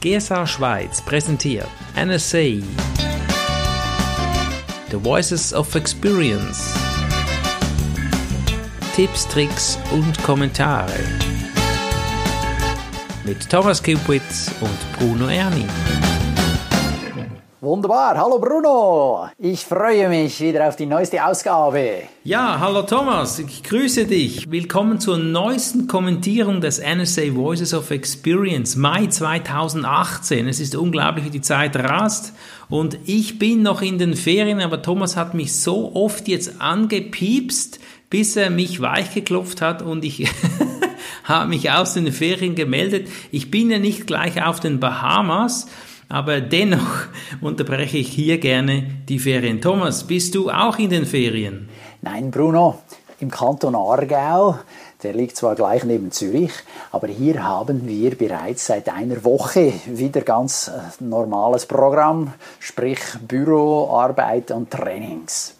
GSA Schweiz präsentiert NSA The Voices of Experience. Tipps, Tricks und Kommentare. Mit Thomas Kupitz und Bruno Erni. Wunderbar. Hallo Bruno. Ich freue mich wieder auf die neueste Ausgabe. Ja, hallo Thomas. Ich grüße dich. Willkommen zur neuesten Kommentierung des NSA Voices of Experience Mai 2018. Es ist unglaublich, wie die Zeit rast. Und ich bin noch in den Ferien, aber Thomas hat mich so oft jetzt angepiepst, bis er mich weichgeklopft hat und ich habe mich aus den Ferien gemeldet. Ich bin ja nicht gleich auf den Bahamas, aber dennoch unterbreche ich hier gerne die Ferien. Thomas, bist du auch in den Ferien? Nein, Bruno, im Kanton Aargau. Der liegt zwar gleich neben Zürich, aber hier haben wir bereits seit einer Woche wieder ganz äh, normales Programm, sprich Büro, Arbeit und Trainings.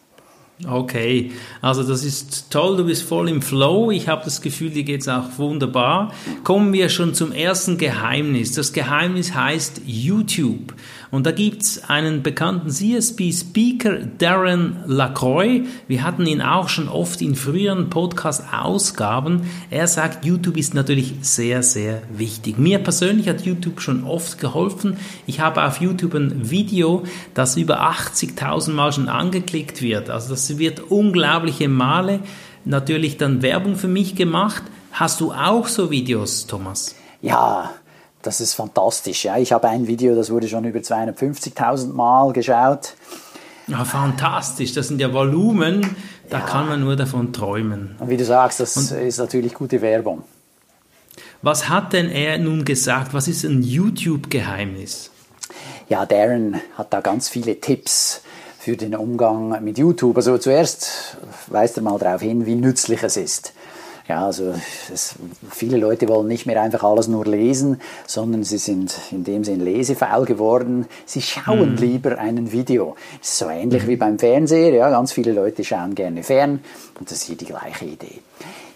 Okay, also das ist toll, du bist voll im Flow. Ich habe das Gefühl, dir geht's auch wunderbar. Kommen wir schon zum ersten Geheimnis. Das Geheimnis heißt YouTube. Und da gibt's einen bekannten CSP-Speaker, Darren Lacroix. Wir hatten ihn auch schon oft in früheren Podcast-Ausgaben. Er sagt, YouTube ist natürlich sehr, sehr wichtig. Mir persönlich hat YouTube schon oft geholfen. Ich habe auf YouTube ein Video, das über 80.000 Mal schon angeklickt wird. Also das wird unglaubliche Male natürlich dann Werbung für mich gemacht. Hast du auch so Videos, Thomas? Ja, das ist fantastisch. Ja. Ich habe ein Video, das wurde schon über 250.000 Mal geschaut. Ja, fantastisch. Das sind ja Volumen, da ja. kann man nur davon träumen. Und wie du sagst, das Und ist natürlich gute Werbung. Was hat denn er nun gesagt? Was ist ein YouTube-Geheimnis? Ja, Darren hat da ganz viele Tipps für den Umgang mit YouTube. Also zuerst weist er mal darauf hin, wie nützlich es ist. Ja, also es, viele Leute wollen nicht mehr einfach alles nur lesen, sondern sie sind in dem Sinn lesefaul geworden. Sie schauen mhm. lieber ein Video. Das ist so ähnlich mhm. wie beim Fernseher. Ja, ganz viele Leute schauen gerne fern und das ist hier die gleiche Idee.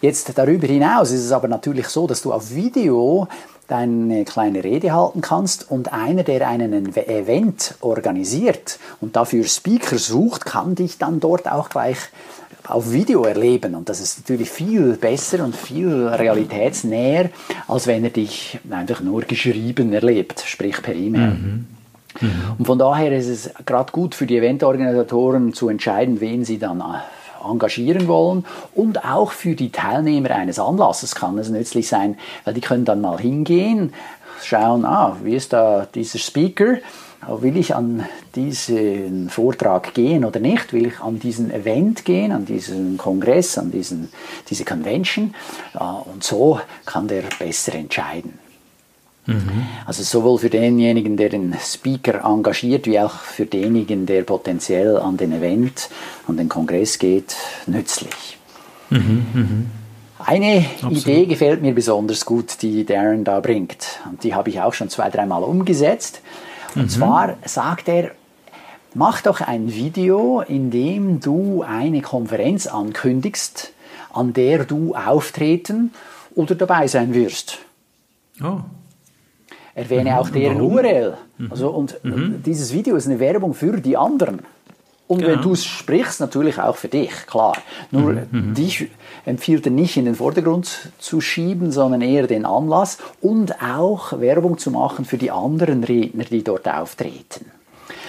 Jetzt darüber hinaus ist es aber natürlich so, dass du auf Video deine kleine Rede halten kannst und einer, der einen Event organisiert und dafür Speaker sucht, kann dich dann dort auch gleich auf Video erleben. Und das ist natürlich viel besser und viel realitätsnäher, als wenn er dich einfach nur geschrieben erlebt, sprich per E-Mail. Mhm. Mhm. Und von daher ist es gerade gut für die Eventorganisatoren zu entscheiden, wen sie dann äh, engagieren wollen und auch für die Teilnehmer eines Anlasses kann es nützlich sein, weil die können dann mal hingehen, schauen, ah, wie ist da dieser Speaker, will ich an diesen Vortrag gehen oder nicht? Will ich an diesen Event gehen, an diesen Kongress, an diesen, diese Convention? Und so kann der besser entscheiden. Mhm. Also sowohl für denjenigen, der den Speaker engagiert, wie auch für denjenigen, der potenziell an den Event, an den Kongress geht, nützlich. Mhm, mh. Eine Absolut. Idee gefällt mir besonders gut, die Darren da bringt. Und die habe ich auch schon zwei, dreimal umgesetzt. Und mhm. zwar sagt er, mach doch ein Video, in dem du eine Konferenz ankündigst, an der du auftreten oder dabei sein wirst. Oh. Erwähne mhm. auch deren Warum? URL. Mhm. Also, und mhm. dieses Video ist eine Werbung für die anderen. Und genau. wenn du es sprichst, natürlich auch für dich, klar. Nur mhm, mhm. dich empfiehlt er nicht in den Vordergrund zu schieben, sondern eher den Anlass und auch Werbung zu machen für die anderen Redner, die dort auftreten.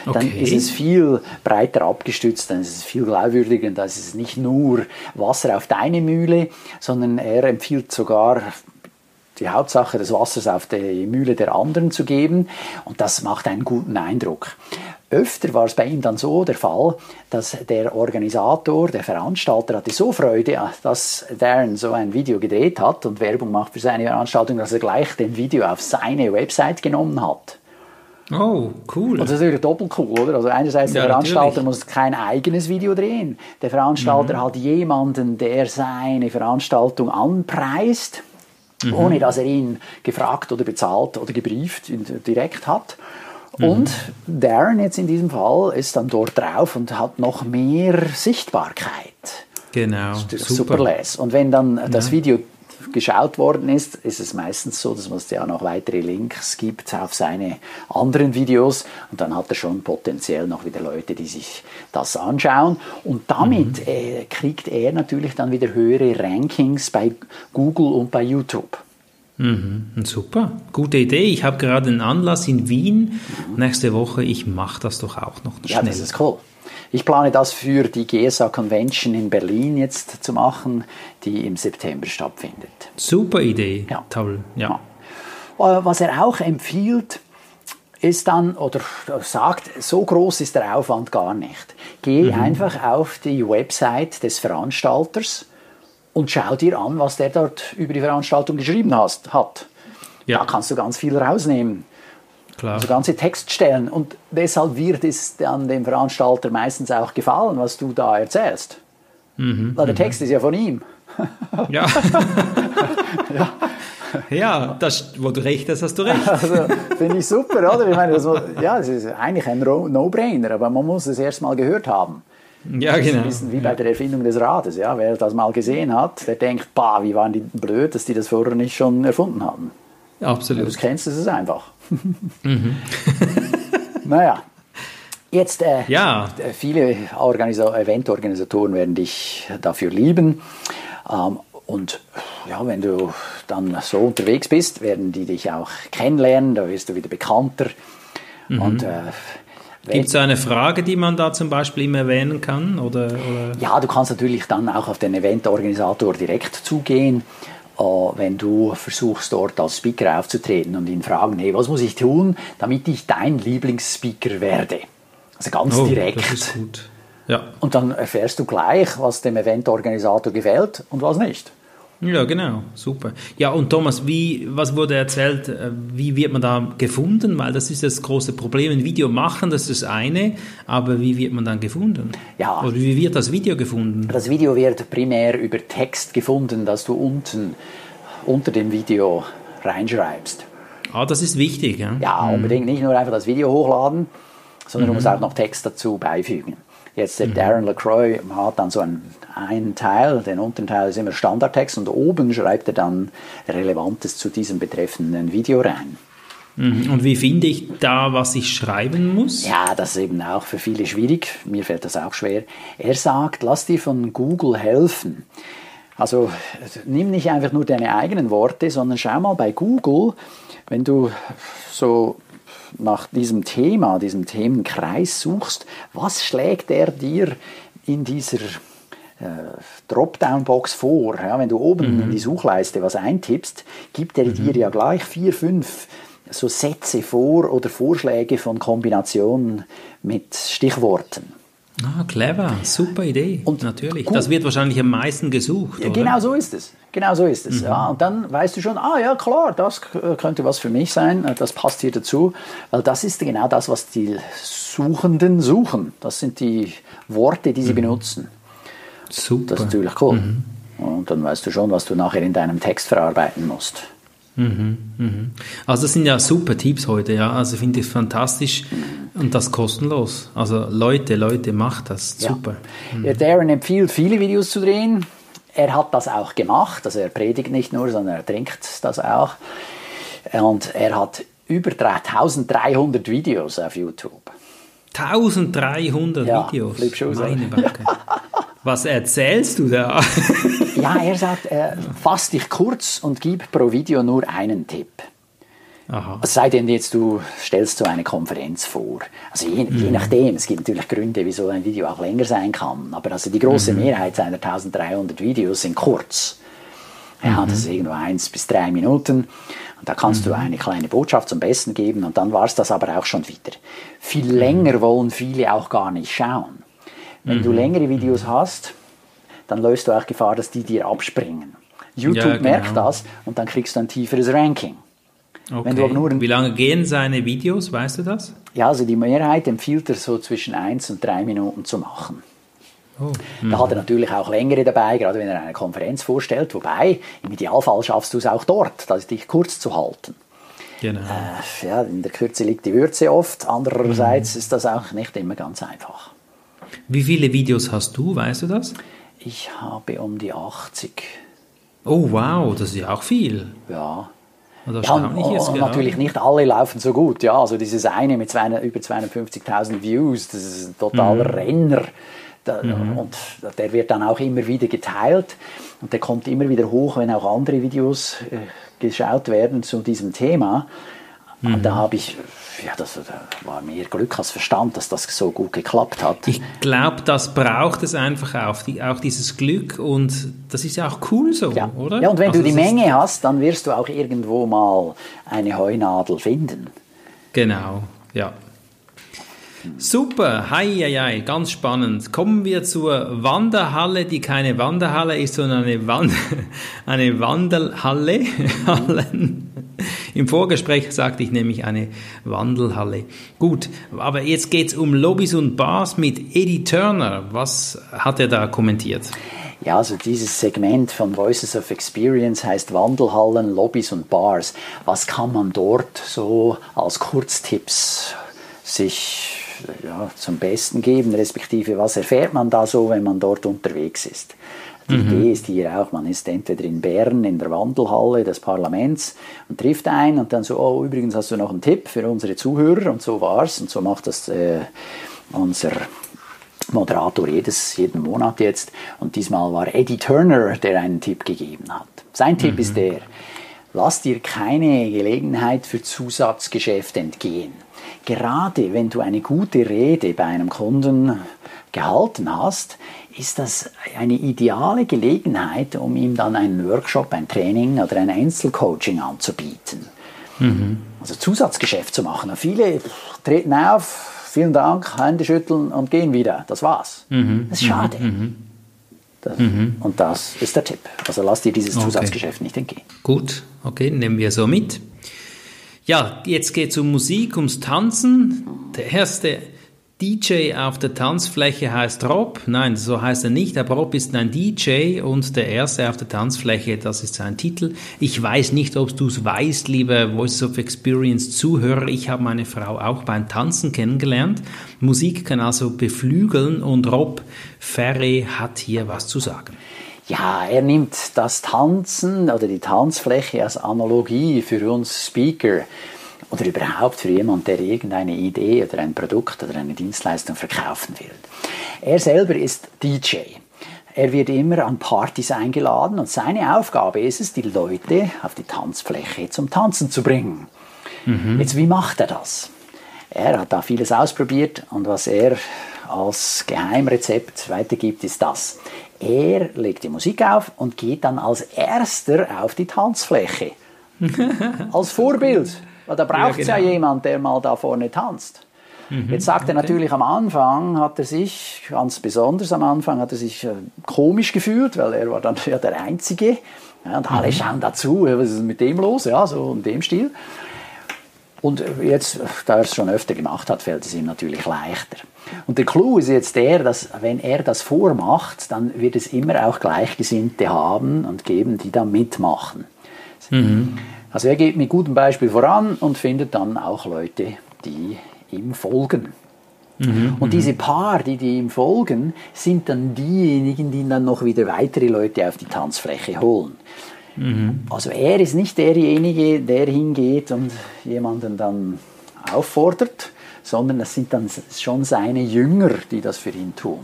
Okay. Dann ist es viel breiter abgestützt, dann ist es viel glaubwürdiger, dann ist es nicht nur Wasser auf deine Mühle, sondern er empfiehlt sogar die Hauptsache des Wassers auf die Mühle der anderen zu geben und das macht einen guten Eindruck. Öfter war es bei ihm dann so der Fall, dass der Organisator, der Veranstalter hatte so Freude, dass Darren so ein Video gedreht hat und Werbung macht für seine Veranstaltung, dass er gleich den Video auf seine Website genommen hat. Oh, cool. Und das ist natürlich doppelt cool, oder? Also einerseits der Veranstalter natürlich. muss kein eigenes Video drehen. Der Veranstalter mhm. hat jemanden, der seine Veranstaltung anpreist, mhm. ohne dass er ihn gefragt oder bezahlt oder gebrieft direkt hat. Mhm. Und Darren jetzt in diesem Fall ist dann dort drauf und hat noch mehr Sichtbarkeit. Genau. Super. super les. Und wenn dann das Video geschaut worden ist, ist es meistens so, dass es ja noch weitere Links gibt auf seine anderen Videos und dann hat er schon potenziell noch wieder Leute, die sich das anschauen und damit mhm. äh, kriegt er natürlich dann wieder höhere Rankings bei Google und bei YouTube. Mhm, super, gute Idee. Ich habe gerade einen Anlass in Wien nächste Woche. Ich mache das doch auch noch schnell. Ja, das ist cool. Ich plane das für die GSA Convention in Berlin jetzt zu machen, die im September stattfindet. Super Idee, ja. toll. Ja. ja. Äh, was er auch empfiehlt, ist dann, oder sagt, so groß ist der Aufwand gar nicht. Geh mhm. einfach auf die Website des Veranstalters und schau dir an, was der dort über die Veranstaltung geschrieben hast, hat. Ja. Da kannst du ganz viel rausnehmen. Klar. Also ganze Textstellen. Und deshalb wird es dann dem Veranstalter meistens auch gefallen, was du da erzählst. Mhm, Weil der mhm. Text ist ja von ihm. Ja. ja. Ja, das, wo du recht hast, hast du recht. Also, Finde ich super, oder? Ich meine, das, ja, es ist eigentlich ein No-Brainer, aber man muss es erst mal gehört haben. Ja, genau. Das ist ein genau. bisschen wie bei der Erfindung des Rades. Ja? Wer das mal gesehen hat, der denkt, bah, wie waren die blöd, dass die das vorher nicht schon erfunden haben. Absolut. Wenn du es kennst, ist es einfach. mhm. naja. Jetzt, äh, ja. viele Organisa Eventorganisatoren werden dich dafür lieben. Ähm, und ja, wenn du dann so unterwegs bist, werden die dich auch kennenlernen, da wirst du wieder bekannter. Mhm. Und äh, Gibt es eine Frage, die man da zum Beispiel immer erwähnen kann? Oder, oder? Ja, du kannst natürlich dann auch auf den Eventorganisator direkt zugehen, äh, wenn du versuchst, dort als Speaker aufzutreten und ihn fragen, hey, was muss ich tun, damit ich dein Lieblingsspeaker werde? Also ganz oh, direkt. Das ist gut. Ja. Und dann erfährst du gleich, was dem Eventorganisator gefällt und was nicht. Ja, genau, super. Ja, und Thomas, wie, was wurde erzählt, äh, wie wird man da gefunden? Weil das ist das große Problem. Ein Video machen, das ist das eine, aber wie wird man dann gefunden? Ja. Oder wie wird das Video gefunden? Das Video wird primär über Text gefunden, dass du unten unter dem Video reinschreibst. Ah, das ist wichtig, ja? Ja, mhm. unbedingt. Nicht nur einfach das Video hochladen, sondern mhm. du musst auch noch Text dazu beifügen. Jetzt der mhm. Darren LaCroix hat dann so einen, einen Teil, den unteren Teil ist immer Standardtext und oben schreibt er dann Relevantes zu diesem betreffenden Video rein. Mhm. Und wie finde ich da, was ich schreiben muss? Ja, das ist eben auch für viele schwierig. Mir fällt das auch schwer. Er sagt, lass dir von Google helfen. Also nimm nicht einfach nur deine eigenen Worte, sondern schau mal bei Google, wenn du so nach diesem Thema, diesem Themenkreis suchst, was schlägt er dir in dieser äh, Dropdown-Box vor? Ja, wenn du oben mhm. in die Suchleiste was eintippst, gibt er mhm. dir ja gleich vier, fünf so Sätze vor oder Vorschläge von Kombinationen mit Stichworten. Ah, clever, super Idee. Und natürlich. Gut. Das wird wahrscheinlich am meisten gesucht. Ja, genau so ist es. Genau so ist es. Mhm. Ja. Und dann weißt du schon, ah ja, klar, das könnte was für mich sein, das passt hier dazu. Weil das ist genau das, was die Suchenden suchen. Das sind die Worte, die sie mhm. benutzen. Super. Das ist natürlich cool. Mhm. Und dann weißt du schon, was du nachher in deinem Text verarbeiten musst. Mhm, mhm. Also das sind ja super Tipps heute, ja. Also finde ich fantastisch und das kostenlos. Also Leute, Leute, macht das. Super. Ja. Mhm. Darren empfiehlt, viele Videos zu drehen. Er hat das auch gemacht. Also er predigt nicht nur, sondern er trinkt das auch. Und er hat über 1300 Videos auf YouTube. 1300 ja, Videos? Meine Was erzählst du da? ja, er sagt, äh, fass dich kurz und gib pro Video nur einen Tipp. Aha. Es sei denn jetzt, du stellst so eine Konferenz vor. Also je, mhm. je, nachdem, es gibt natürlich Gründe, wieso ein Video auch länger sein kann. Aber also die große mhm. Mehrheit seiner 1300 Videos sind kurz. Ja, mhm. das ist irgendwo eins bis drei Minuten. Und da kannst du mhm. eine kleine Botschaft zum Besten geben und dann war es das aber auch schon wieder. Viel mhm. länger wollen viele auch gar nicht schauen. Wenn mhm. du längere Videos hast, dann löst du auch Gefahr, dass die dir abspringen. YouTube ja, genau. merkt das und dann kriegst du ein tieferes Ranking. Okay. Wie lange gehen seine Videos, weißt du das? Ja, also die Mehrheit empfiehlt er so zwischen 1 und 3 Minuten zu machen. Oh. Mhm. Da hat er natürlich auch längere dabei, gerade wenn er eine Konferenz vorstellt. Wobei, im Idealfall schaffst du es auch dort, dich kurz zu halten. Genau. Äh, ja, in der Kürze liegt die Würze oft. Andererseits mhm. ist das auch nicht immer ganz einfach. Wie viele Videos hast du, weißt du das? Ich habe um die 80. Oh wow, das ist ja auch viel. Ja. Also Ja, und, jetzt, und natürlich nicht alle laufen so gut. Ja, also dieses eine mit 200, über 250.000 Views, das ist ein totaler Mhm. Renner. Da, Und der wird dann auch immer wieder geteilt und der kommt immer wieder hoch, wenn auch andere Videos äh, geschaut werden zu diesem Thema. Und Mhm. da habe ich, ja, das da war mehr Glück als Verstand, dass das so gut geklappt hat. Ich glaube, das braucht es einfach auch, die, auch dieses Glück und das ist ja auch cool so, ja. oder? ja, und wenn Also du die Menge hast, dann wirst du auch irgendwo mal eine Heunadel finden. Genau, ja. Super, hei, hei, hei, ganz spannend. Kommen wir zur Wanderhalle, die keine Wanderhalle ist, sondern eine, Wand eine Wandelhalle. Hallen. Im Vorgespräch sagte ich nämlich eine Wandelhalle. Gut, aber jetzt geht's um Lobbys und Bars mit Eddie Turner. Was hat er da kommentiert? Ja, also dieses Segment von Voices of Experience heißt Wandelhallen, Lobbys und Bars. Was kann man dort so als Kurztipps sich ja, zum Besten geben, respektive was erfährt man da so, wenn man dort unterwegs ist? Die Idee ist hier auch, man ist entweder in Bern in der Wandelhalle des Parlaments und trifft ein und dann so, oh, übrigens hast du noch einen Tipp für unsere Zuhörer und so war's und so macht das äh, unser Moderator jedes, jeden Monat jetzt. Und diesmal war Eddie Turner, der einen Tipp gegeben hat. Sein Tipp ist der, lass dir keine Gelegenheit für Zusatzgeschäft entgehen. Gerade wenn du eine gute Rede bei einem Kunden gehalten hast, ist das eine ideale Gelegenheit, um ihm dann einen Workshop, ein Training oder ein Einzelcoaching anzubieten. Also Zusatzgeschäft zu machen. Viele treten auf, vielen Dank, Hände schütteln und gehen wieder. Das war's. Das ist schade. Das, Und das ist der Tipp. Also lass dir dieses Okay. Zusatzgeschäft nicht entgehen. Gut, okay, nehmen wir so mit. Ja, jetzt geht's um Musik, ums Tanzen. Der erste DJ auf der Tanzfläche heißt Rob. Nein, so heißt er nicht, aber Rob ist ein DJ und der erste auf der Tanzfläche, das ist sein Titel. Ich weiß nicht, ob du es weißt, liebe Voices of Experience Zuhörer. Ich habe meine Frau auch beim Tanzen kennengelernt. Musik kann also beflügeln und Rob Ferry hat hier was zu sagen. Ja, er nimmt das Tanzen oder die Tanzfläche als Analogie für uns Speaker oder überhaupt für jemanden, der irgendeine Idee oder ein Produkt oder eine Dienstleistung verkaufen will. Er selber ist DJ. Er wird immer an Partys eingeladen und seine Aufgabe ist es, die Leute auf die Tanzfläche zum Tanzen zu bringen. Jetzt, wie macht er das? Er hat da vieles ausprobiert und was er als Geheimrezept weitergibt, ist das. Er legt die Musik auf und geht dann als erster auf die Tanzfläche. als Vorbild. Weil da braucht es ja, genau. jemand, der mal da vorne tanzt. Jetzt sagt er natürlich am Anfang, hat er sich, ganz besonders am Anfang, hat er sich äh, komisch gefühlt, weil er war dann ja der Einzige. Ja, und alle schauen dazu, was ist mit dem los? Ja, so in dem Stil. Und jetzt, da er es schon öfter gemacht hat, fällt es ihm natürlich leichter. Und der Clou ist jetzt der, dass wenn er das vormacht, dann wird es immer auch Gleichgesinnte haben und geben, die da mitmachen. Also er geht mit gutem Beispiel voran und findet dann auch Leute, die ihm folgen. und diese paar, die, die ihm folgen, sind dann diejenigen, die dann noch wieder weitere Leute auf die Tanzfläche holen. Also er ist nicht derjenige, der hingeht und jemanden dann auffordert, sondern das sind dann schon seine Jünger, die das für ihn tun.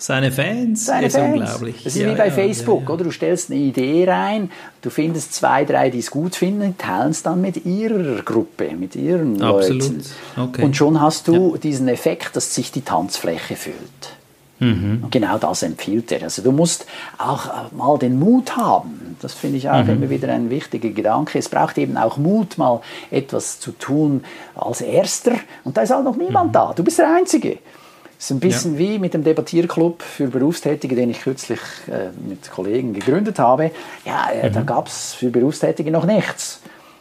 Seine Fans, Seine ist Fans. unglaublich. Das ist Ja, wie bei ja, Facebook, ja. oder? Du stellst eine Idee rein, du findest zwei, drei, die es gut finden, teilen es dann mit ihrer Gruppe, mit ihren Absolut. Leuten. Okay. Und schon hast du diesen Effekt, dass sich die Tanzfläche füllt. Mhm. Und genau das empfiehlt er. Also du musst auch äh, mal den Mut haben. Das finde ich auch Mhm. immer wieder ein wichtiger Gedanke. Es braucht eben auch Mut, mal etwas zu tun als Erster. Und da ist halt noch Mhm. niemand da. Du bist der Einzige. Es ist ein bisschen wie mit dem Debattierclub für Berufstätige, den ich kürzlich äh, mit Kollegen gegründet habe. Ja, äh, da gab es für Berufstätige noch nichts.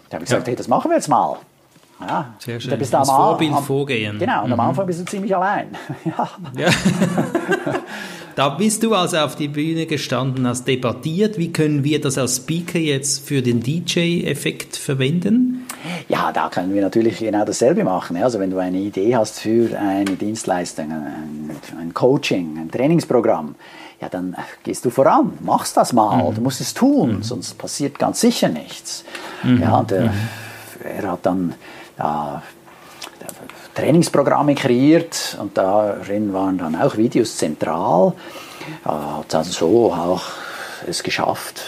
Da habe ich gesagt, Mhm. Ja. hey, das machen wir jetzt mal. Ja, Sehr schön. da bist du am Vorbild am- vorgehen. Genau, und am Mhm. Anfang bist du ziemlich allein. ja. Ja. da bist du also auf die Bühne gestanden, hast debattiert. Wie können wir das als Speaker jetzt für den DJ-Effekt verwenden? Ja, da können wir natürlich genau dasselbe machen. Also wenn du eine Idee hast für eine Dienstleistung, ein, ein Coaching, ein Trainingsprogramm, ja, dann gehst du voran, machst das mal, mhm. du musst es tun, mhm. sonst passiert ganz sicher nichts. Mhm. Ja, der, mhm. er hat dann ja, Trainingsprogramme kreiert und darin waren dann auch Videos zentral. Er hat also so auch es geschafft,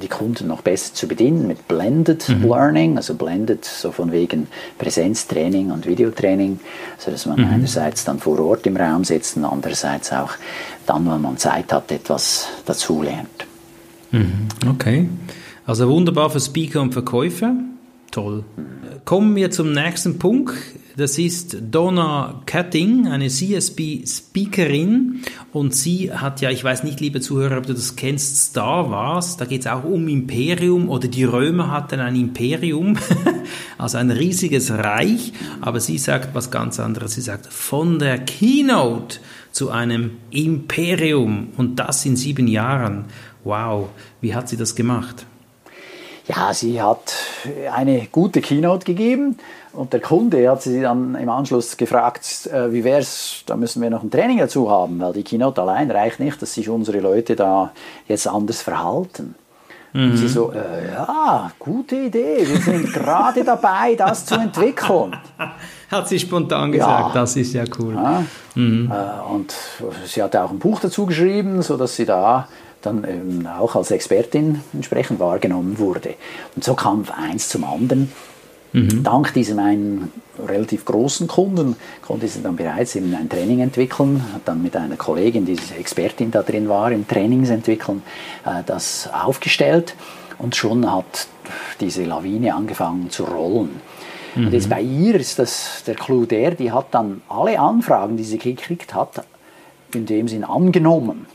die Kunden noch besser zu bedienen mit Blended mhm. Learning, also Blended so von wegen Präsenztraining und Videotraining, so dass man mhm. einerseits dann vor Ort im Raum sitzt und andererseits auch dann, wenn man Zeit hat, etwas dazu lernt. Mhm. Okay, also wunderbar für Speaker und Verkäufer. Toll. Kommen wir zum nächsten Punkt. Das ist Donna Cutting, eine CSB-Speakerin. Und sie hat ja, ich weiß nicht, liebe Zuhörer, ob du das kennst, Star Wars. Da geht es auch um Imperium oder die Römer hatten ein Imperium, also ein riesiges Reich. Aber sie sagt was ganz anderes. Sie sagt, von der Keynote zu einem Imperium und das in sieben Jahren. Wow, wie hat sie das gemacht? Ja, sie hat eine gute Keynote gegeben und der Kunde hat sie dann im Anschluss gefragt, äh, wie wäre es, da müssen wir noch ein Training dazu haben, weil die Keynote allein reicht nicht, dass sich unsere Leute da jetzt anders verhalten. Mhm. Und sie so, äh, ja, gute Idee, wir sind gerade dabei, das zu entwickeln. Hat sie spontan gesagt, ja. das ist ja cool. Ja. Mhm. Äh, und sie hat auch ein Buch dazu geschrieben, sodass sie da dann ähm, auch als Expertin entsprechend wahrgenommen wurde. Und so kam eins zum anderen. Mhm. Dank diesem einen relativ großen Kunden konnte sie dann bereits eben ein Training entwickeln, hat dann mit einer Kollegin, die Expertin da drin war im Trainingsentwickeln, äh, das aufgestellt und schon hat diese Lawine angefangen zu rollen. Mhm. Und jetzt bei ihr ist das der Clou der, die hat dann alle Anfragen, die sie gekriegt hat, in dem Sinn angenommen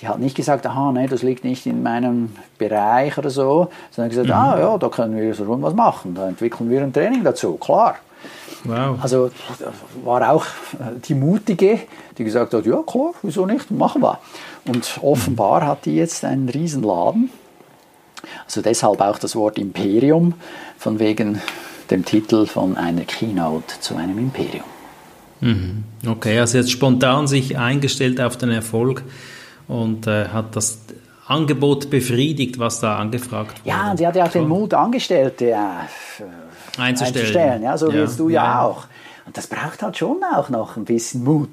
die hat nicht gesagt, aha, nee, das liegt nicht in meinem Bereich oder so, sondern gesagt, mhm. ah ja, da können wir schon was machen, da entwickeln wir ein Training dazu, klar. Wow. Also war auch äh, die Mutige, die gesagt hat, ja klar, wieso nicht, machen wir. Und offenbar hat die jetzt einen Riesenladen. Also deshalb auch das Wort Imperium, von wegen dem Titel von einer Keynote zu einem Imperium. Mhm. Okay, also jetzt spontan sich eingestellt auf den Erfolg und äh, hat das Angebot befriedigt, was da angefragt wurde. Ja, und sie hat ja auch den Mut, Angestellte äh, einzustellen. einzustellen. Ja, so wie jetzt du ja, ja, auch. Und das braucht halt schon auch noch ein bisschen Mut.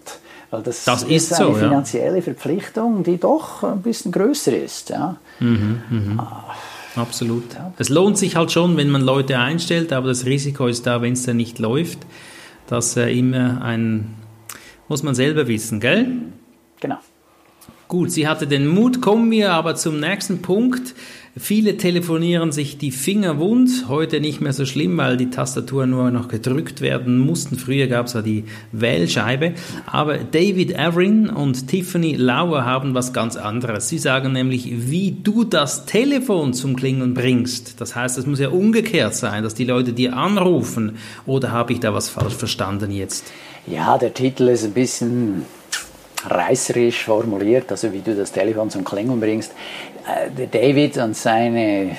Weil das, das ist, ist, eine so, finanzielle ja. Verpflichtung, die doch ein bisschen größer ist. Ja. Mhm, mh. ah. Absolut. Ja. Es lohnt sich halt schon, wenn man Leute einstellt, aber das Risiko ist da, wenn es dann nicht läuft, dass äh, immer ein, muss man selber wissen, gell? Genau. Gut, sie hatte den Mut. Kommen wir aber zum nächsten Punkt. Viele telefonieren sich die Finger wund. Heute nicht mehr so schlimm, weil die Tastaturen nur noch gedrückt werden mussten. Früher gab es ja die Wählscheibe. Aber David Averin und Tiffany Lauer haben was ganz anderes. Sie sagen nämlich, wie du das Telefon zum Klingeln bringst. Das heißt, es muss ja umgekehrt sein, dass die Leute dir anrufen. Oder habe ich da was falsch verstanden jetzt? Ja, der Titel ist ein bisschen reißerisch formuliert, also wie du das Telefon zum Klingeln bringst. Äh, David und seine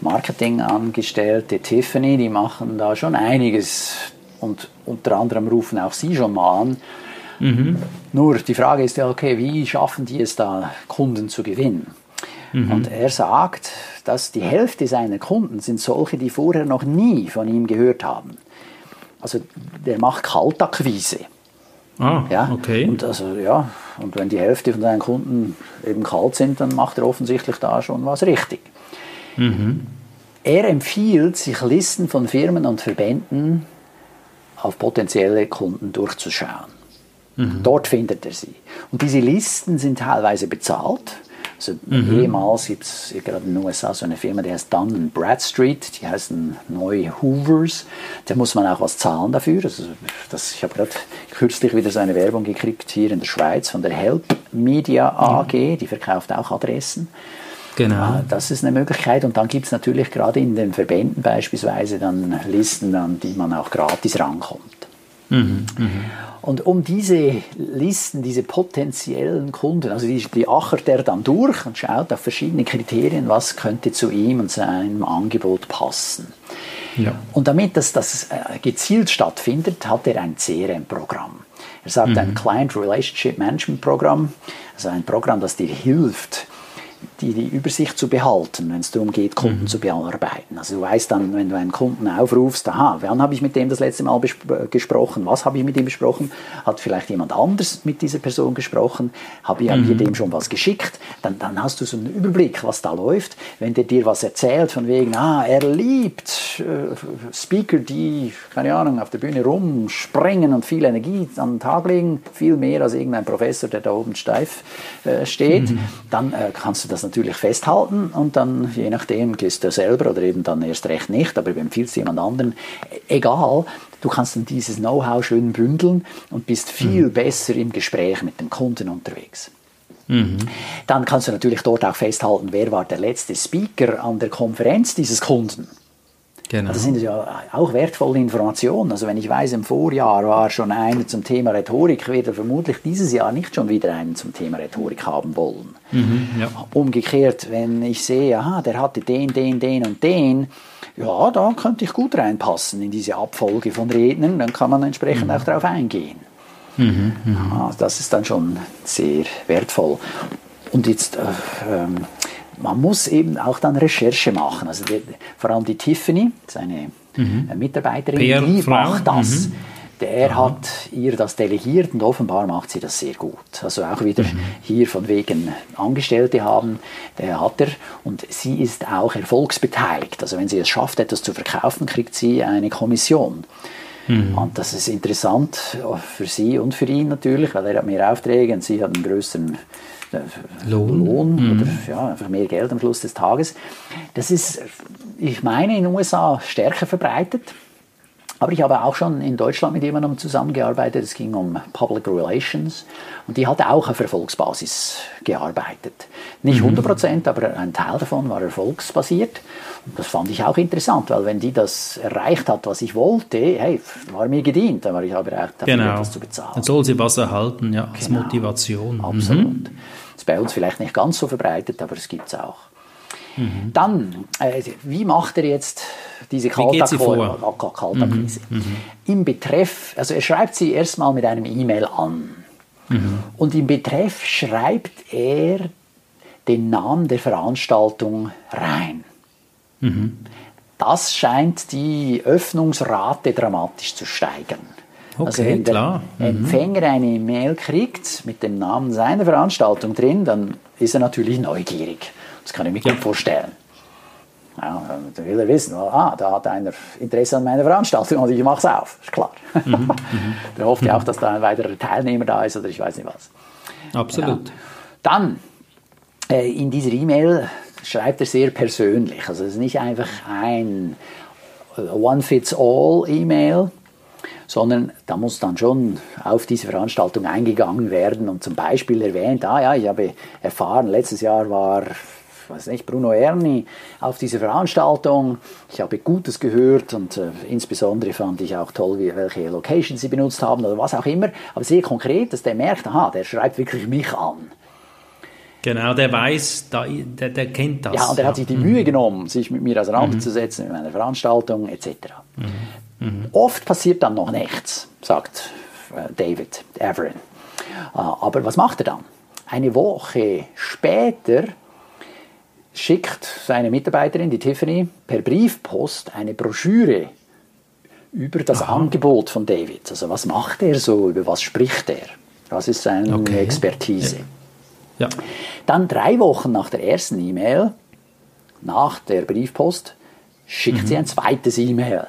Marketingangestellte Tiffany, die machen da schon einiges und unter anderem rufen auch sie schon mal an. Mhm. Nur die Frage ist ja, okay, wie schaffen die es da, Kunden zu gewinnen? Mhm. Und er sagt, dass die Hälfte seiner Kunden sind solche, die vorher noch nie von ihm gehört haben. Also der macht Kaltakquise. Ah, ja? okay. Und, also, ja, und wenn die Hälfte von seinen Kunden eben kalt sind, dann macht er offensichtlich da schon was richtig. Mhm. Er empfiehlt, sich Listen von Firmen und Verbänden auf potenzielle Kunden durchzuschauen. Mhm. Dort findet er sie. Und diese Listen sind teilweise bezahlt. Also mhm. ehemals gibt es gerade in den USA so eine Firma, die heißt Dun Bradstreet, die heißen neu Hoovers. Da muss man auch was zahlen dafür. Also das, ich habe gerade kürzlich wieder so eine Werbung gekriegt hier in der Schweiz von der Help Media AG, mhm. die verkauft auch Adressen. Genau. Ah, das ist eine Möglichkeit. Und dann gibt es natürlich gerade in den Verbänden beispielsweise dann Listen, an die man auch gratis rankommt. Mhm. Mhm. Und um diese Listen, diese potenziellen Kunden, also die, die achert er dann durch und schaut auf verschiedene Kriterien, was könnte zu ihm und seinem Angebot passen. Ja. Und damit das, das äh, gezielt stattfindet, hat er ein CRM-Programm. Er sagt ein Client Relationship Management Programm, also ein Programm, das dir hilft, die, die Übersicht zu behalten, wenn es darum geht, Kunden mhm. zu bearbeiten. Also du weißt dann, wenn du einen Kunden aufrufst, aha, wann habe ich mit dem das letzte Mal gesprochen, was habe ich mit ihm besprochen, hat vielleicht jemand anders mit dieser Person gesprochen, habe ich mhm. dem schon was geschickt, dann, dann hast du so einen Überblick, was da läuft. Wenn der dir was erzählt von wegen, ah, er liebt äh, Speaker, die, keine Ahnung, auf der Bühne rumspringen und viel Energie an den Tag legen, viel mehr als irgendein Professor, der da oben steif äh, steht, mhm. dann äh, kannst du das natürlich festhalten und dann, je nachdem, gehst du selber oder eben dann erst recht nicht, aber empfiehlst jemand anderen, egal, du kannst dann dieses Know-how schön bündeln und bist viel mhm. besser im Gespräch mit dem Kunden unterwegs. Mhm. Dann kannst du natürlich dort auch festhalten, wer war der letzte Speaker an der Konferenz dieses Kunden. Genau. Das sind ja auch wertvolle Informationen. Also wenn ich weiß, im Vorjahr war schon einer zum Thema Rhetorik, wird er vermutlich dieses Jahr nicht schon wieder einen zum Thema Rhetorik haben wollen. Mhm, ja. Umgekehrt, wenn ich sehe, aha, der hatte den, den, den und den, ja, da könnte ich gut reinpassen in diese Abfolge von Rednern, dann kann man entsprechend mhm. auch darauf eingehen. Mhm, ja, das ist dann schon sehr wertvoll. Und jetzt, äh, ähm, man muss eben auch dann Recherche machen. Also die, vor allem die Tiffany, seine mhm. Mitarbeiterin, die macht das. Mhm. Der Aha. hat ihr das delegiert und offenbar macht sie das sehr gut. Also auch wieder mhm. hier von wegen Angestellte haben, der hat er. Und sie ist auch erfolgsbeteiligt. Also wenn sie es schafft, etwas zu verkaufen, kriegt sie eine Kommission. Mhm. Und das ist interessant für sie und für ihn natürlich, weil er hat mehr Aufträge und sie hat einen größeren Lohn, Lohn mhm. oder ja, einfach mehr Geld am Schluss des Tages. Das ist, ich meine, in den USA stärker verbreitet. Aber ich habe auch schon in Deutschland mit jemandem zusammengearbeitet, es ging um Public Relations und die hatte auch auf Erfolgsbasis gearbeitet. Nicht 100 mhm. Prozent, aber ein Teil davon war erfolgsbasiert. Das fand ich auch interessant, weil wenn die das erreicht hat, was ich wollte, hey, war mir gedient, dann war ich aber auch dafür genau. etwas zu bezahlen. Dann soll sie was erhalten, ja, als genau. Motivation. Absolut. Mhm. Das ist bei uns vielleicht nicht ganz so verbreitet, aber es gibt es auch. Mhm. Dann, äh, wie macht er jetzt diese Kaltakquise? Mhm. Mhm. Im Betreff, also er schreibt sie erstmal mit einem E-Mail an. Mhm. Und im Betreff schreibt er den Namen der Veranstaltung rein. Mhm. Das scheint die Öffnungsrate dramatisch zu steigern. Okay, also wenn der klar. Mhm. Empfänger eine E-Mail kriegt mit dem Namen seiner Veranstaltung drin, dann ist er natürlich neugierig. Das kann ich mir ja. gut vorstellen. Ja, dann will er wissen, ah, da hat einer Interesse an meiner Veranstaltung und ich mache es auf, ist klar. Mhm, mhm. der hofft ja auch, dass da ein weiterer Teilnehmer da ist oder ich weiß nicht was. Absolut. Ja. Dann, äh, in dieser E-Mail schreibt er sehr persönlich. Also es ist nicht einfach ein One-Fits-All-E-Mail, sondern da muss dann schon auf diese Veranstaltung eingegangen werden und zum Beispiel erwähnt, ah ja, ich habe erfahren, letztes Jahr war weiß nicht, Bruno Erni auf dieser Veranstaltung. Ich habe Gutes gehört und äh, insbesondere fand ich auch toll, wie, welche Locations sie benutzt haben oder was auch immer. Aber sehr konkret, dass der merkt, aha, der schreibt wirklich mich an. Genau, der weiß, der, der kennt das. Ja, und er hat sich die Mühe genommen, sich mit mir auseinanderzusetzen, mhm. mit meiner Veranstaltung etc. Mhm. Mhm. Oft passiert dann noch nichts, sagt äh, David Everin. Äh, aber was macht er dann? Eine Woche später schickt seine Mitarbeiterin, die Tiffany, per Briefpost eine Broschüre über das Aha. Angebot von David. Also was macht er so, über was spricht er? Was ist seine okay. Expertise? Ja. Ja. Dann drei Wochen nach der ersten E-Mail, nach der Briefpost, schickt mhm. sie ein zweites E-Mail.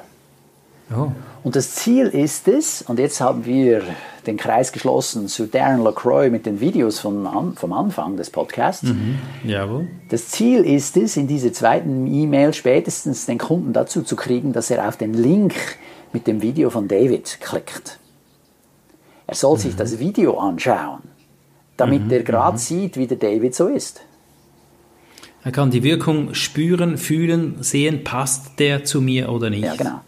Oh. Und das Ziel ist es, und jetzt haben wir den Kreis geschlossen zu Darren LaCroix mit den Videos von, vom Anfang des Podcasts. Mhm. Jawohl. Das Ziel ist es, in dieser zweiten E-Mail spätestens den Kunden dazu zu kriegen, dass er auf den Link mit dem Video von David klickt. Er soll mhm. sich das Video anschauen, damit mhm. er gerade mhm. sieht, wie der David so ist. Er kann die Wirkung spüren, fühlen, sehen, passt der zu mir oder nicht. Ja, genau.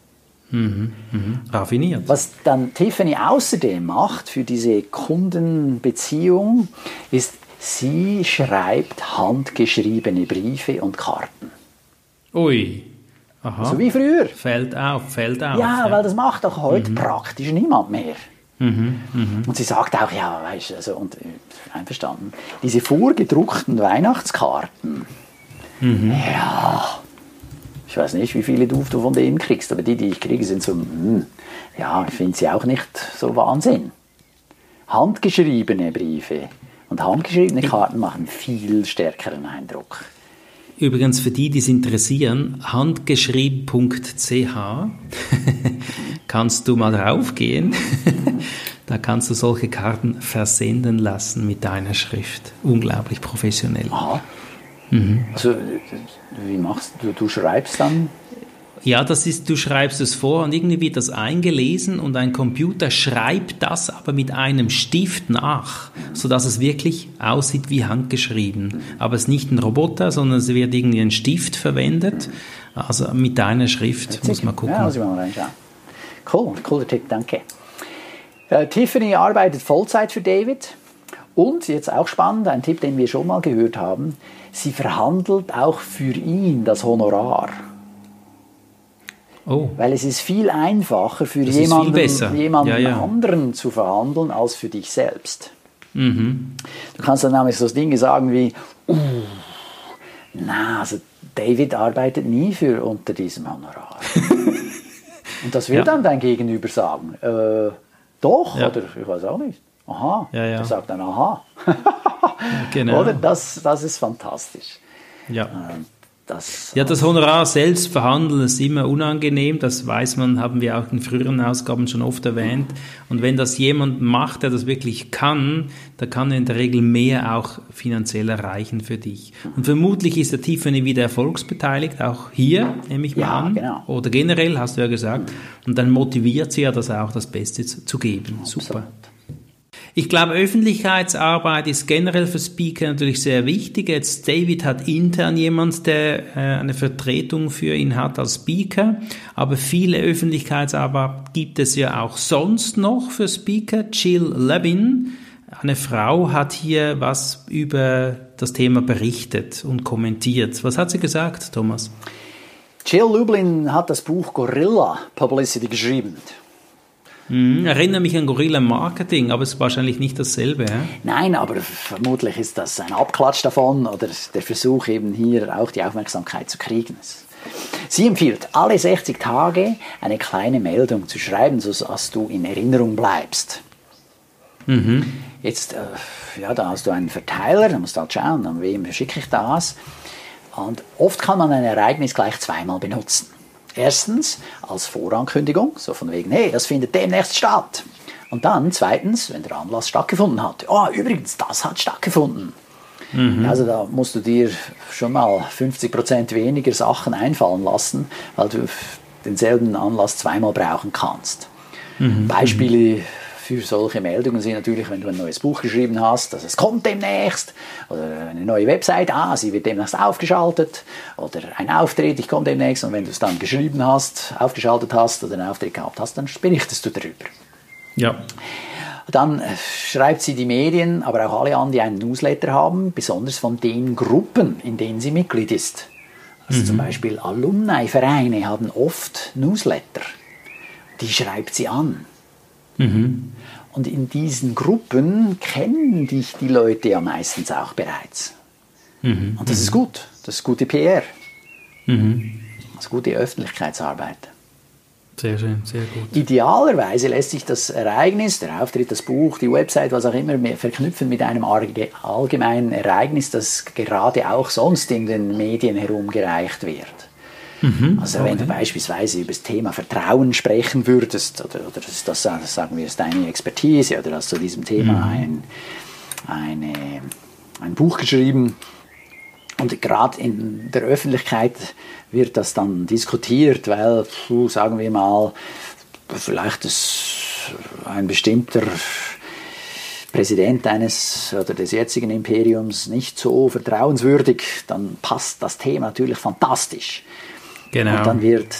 Mhm, mhm. Raffiniert. Was dann Tiffany außerdem macht für diese Kundenbeziehung, ist, sie schreibt handgeschriebene Briefe und Karten. Ui. Aha. So wie früher. Fällt auf, fällt auf. Ja, ja. weil das macht doch heute mhm. praktisch niemand mehr. Mhm, mh. Und sie sagt auch, ja, weißt du, also, und, äh, einverstanden, diese vorgedruckten Weihnachtskarten, mhm. ja, ich weiß nicht, wie viele du von denen kriegst, aber die, die ich kriege, sind so, mh, hm, ja, ich finde sie auch nicht so Wahnsinn. Handgeschriebene Briefe und handgeschriebene Karten machen viel stärkeren Eindruck. Übrigens für die, die es interessieren, handgeschrieben.ch kannst du mal draufgehen. da kannst du solche Karten versenden lassen mit deiner Schrift. Unglaublich professionell. Aha. Mhm. Also, wie machst du? Du schreibst dann ja, das ist, du schreibst es vor und irgendwie wird das eingelesen und ein Computer schreibt das aber mit einem Stift nach, sodass es wirklich aussieht wie handgeschrieben. Aber es ist nicht ein Roboter, sondern es wird irgendwie ein Stift verwendet. Also mit deiner Schrift Witzig. muss man gucken. Ja, muss ich mal reinschauen. Cool, cooler Tipp, danke. Äh, Tiffany arbeitet Vollzeit für David und jetzt auch spannend, ein Tipp, den wir schon mal gehört haben, sie verhandelt auch für ihn das Honorar. Oh. Weil es ist viel einfacher für das jemanden, jemanden ja, ja. anderen zu verhandeln als für dich selbst. Mhm. Du kannst dann nämlich so Dinge sagen wie, uh, na, also David arbeitet nie für unter diesem Honorar. Und das wird ja. dann dein Gegenüber sagen, äh, doch, oder ich weiß auch nicht. Aha, der sagt dann aha. genau. Oder das, das ist fantastisch. Ja. Ähm, das, ja, das Honorar selbst verhandeln ist immer unangenehm, das weiß man, haben wir auch in früheren Ausgaben schon oft erwähnt. Und wenn das jemand macht, der das wirklich kann, da kann er in der Regel mehr auch finanziell erreichen für dich. Und vermutlich ist der Tiffany wieder erfolgsbeteiligt, auch hier, nehme ich mal ja, an. Genau. Oder generell, hast du ja gesagt. Und dann motiviert sie ja das auch, das Beste zu geben. Absolut. Super. Ich glaube, Öffentlichkeitsarbeit ist generell für Speaker natürlich sehr wichtig. Jetzt David hat intern jemand, der äh, eine Vertretung für ihn hat als Speaker, aber viele Öffentlichkeitsarbeit gibt es ja auch sonst noch für Speaker. Jill Levin, eine Frau, hat hier was über das Thema berichtet und kommentiert. Was hat sie gesagt, Thomas? Jill Lublin hat das Buch Gorilla Publicity geschrieben. Mhm, erinnere mich an Gorilla Marketing, aber es ist wahrscheinlich nicht dasselbe. Ja? Nein, aber vermutlich ist das ein Abklatsch davon oder der Versuch eben hier auch die Aufmerksamkeit zu kriegen. Sie empfiehlt, alle 60 Tage eine kleine Meldung zu schreiben, sodass du in Erinnerung bleibst. Mhm. Jetzt, äh, ja, da hast du einen Verteiler, da musst du halt schauen, an wem schicke ich das. Und oft kann man ein Ereignis gleich zweimal benutzen. Erstens als Vorankündigung, so von wegen, hey, das findet demnächst statt. Und dann zweitens, wenn der Anlass stattgefunden hat. Oh, übrigens, das hat stattgefunden. Mhm. Also da musst du dir schon mal 50% weniger Sachen einfallen lassen, weil du denselben Anlass zweimal brauchen kannst. Mhm. Beispiele für solche Meldungen sind natürlich, wenn du ein neues Buch geschrieben hast, dass es kommt demnächst, oder eine neue Website, ah, sie wird demnächst aufgeschaltet, oder ein Auftritt, ich komme demnächst, und wenn du es dann geschrieben hast, aufgeschaltet hast oder einen Auftritt gehabt hast, dann berichtest du darüber. Ja. Dann schreibt sie die Medien, aber auch alle an, die einen Newsletter haben, besonders von den Gruppen, in denen sie Mitglied ist. Also mhm. zum Beispiel Alumni-Vereine haben oft Newsletter. Die schreibt sie an. Mhm. Und in diesen Gruppen kennen dich die Leute ja meistens auch bereits. Mhm. Und das mhm. ist gut. Das ist gute PR. Mhm. Das ist gute Öffentlichkeitsarbeit. Sehr schön, sehr gut. Idealerweise lässt sich das Ereignis, der Auftritt, das Buch, die Website, was auch immer, verknüpfen mit einem allgemeinen Ereignis, das gerade auch sonst in den Medien herumgereicht wird. Mhm, also wenn du beispielsweise über das Thema Vertrauen sprechen würdest, oder, oder das, das, sagen wir, ist deine Expertise, oder hast du zu diesem Thema mhm. ein, eine, ein Buch geschrieben, und gerade in der Öffentlichkeit wird das dann diskutiert, weil, sagen wir mal, vielleicht ist ein bestimmter Präsident eines oder des jetzigen Imperiums nicht so vertrauenswürdig, dann passt das Thema natürlich fantastisch. Genau. Und dann wird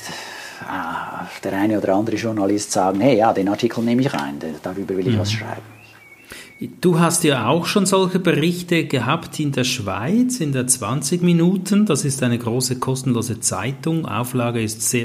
äh, der eine oder andere Journalist sagen, hey, ja, den Artikel nehme ich rein, darüber will ich mhm. was schreiben. Du hast ja auch schon solche Berichte gehabt in der Schweiz, in der 20 Minuten. Das ist eine große kostenlose Zeitung. Auflage ist sehr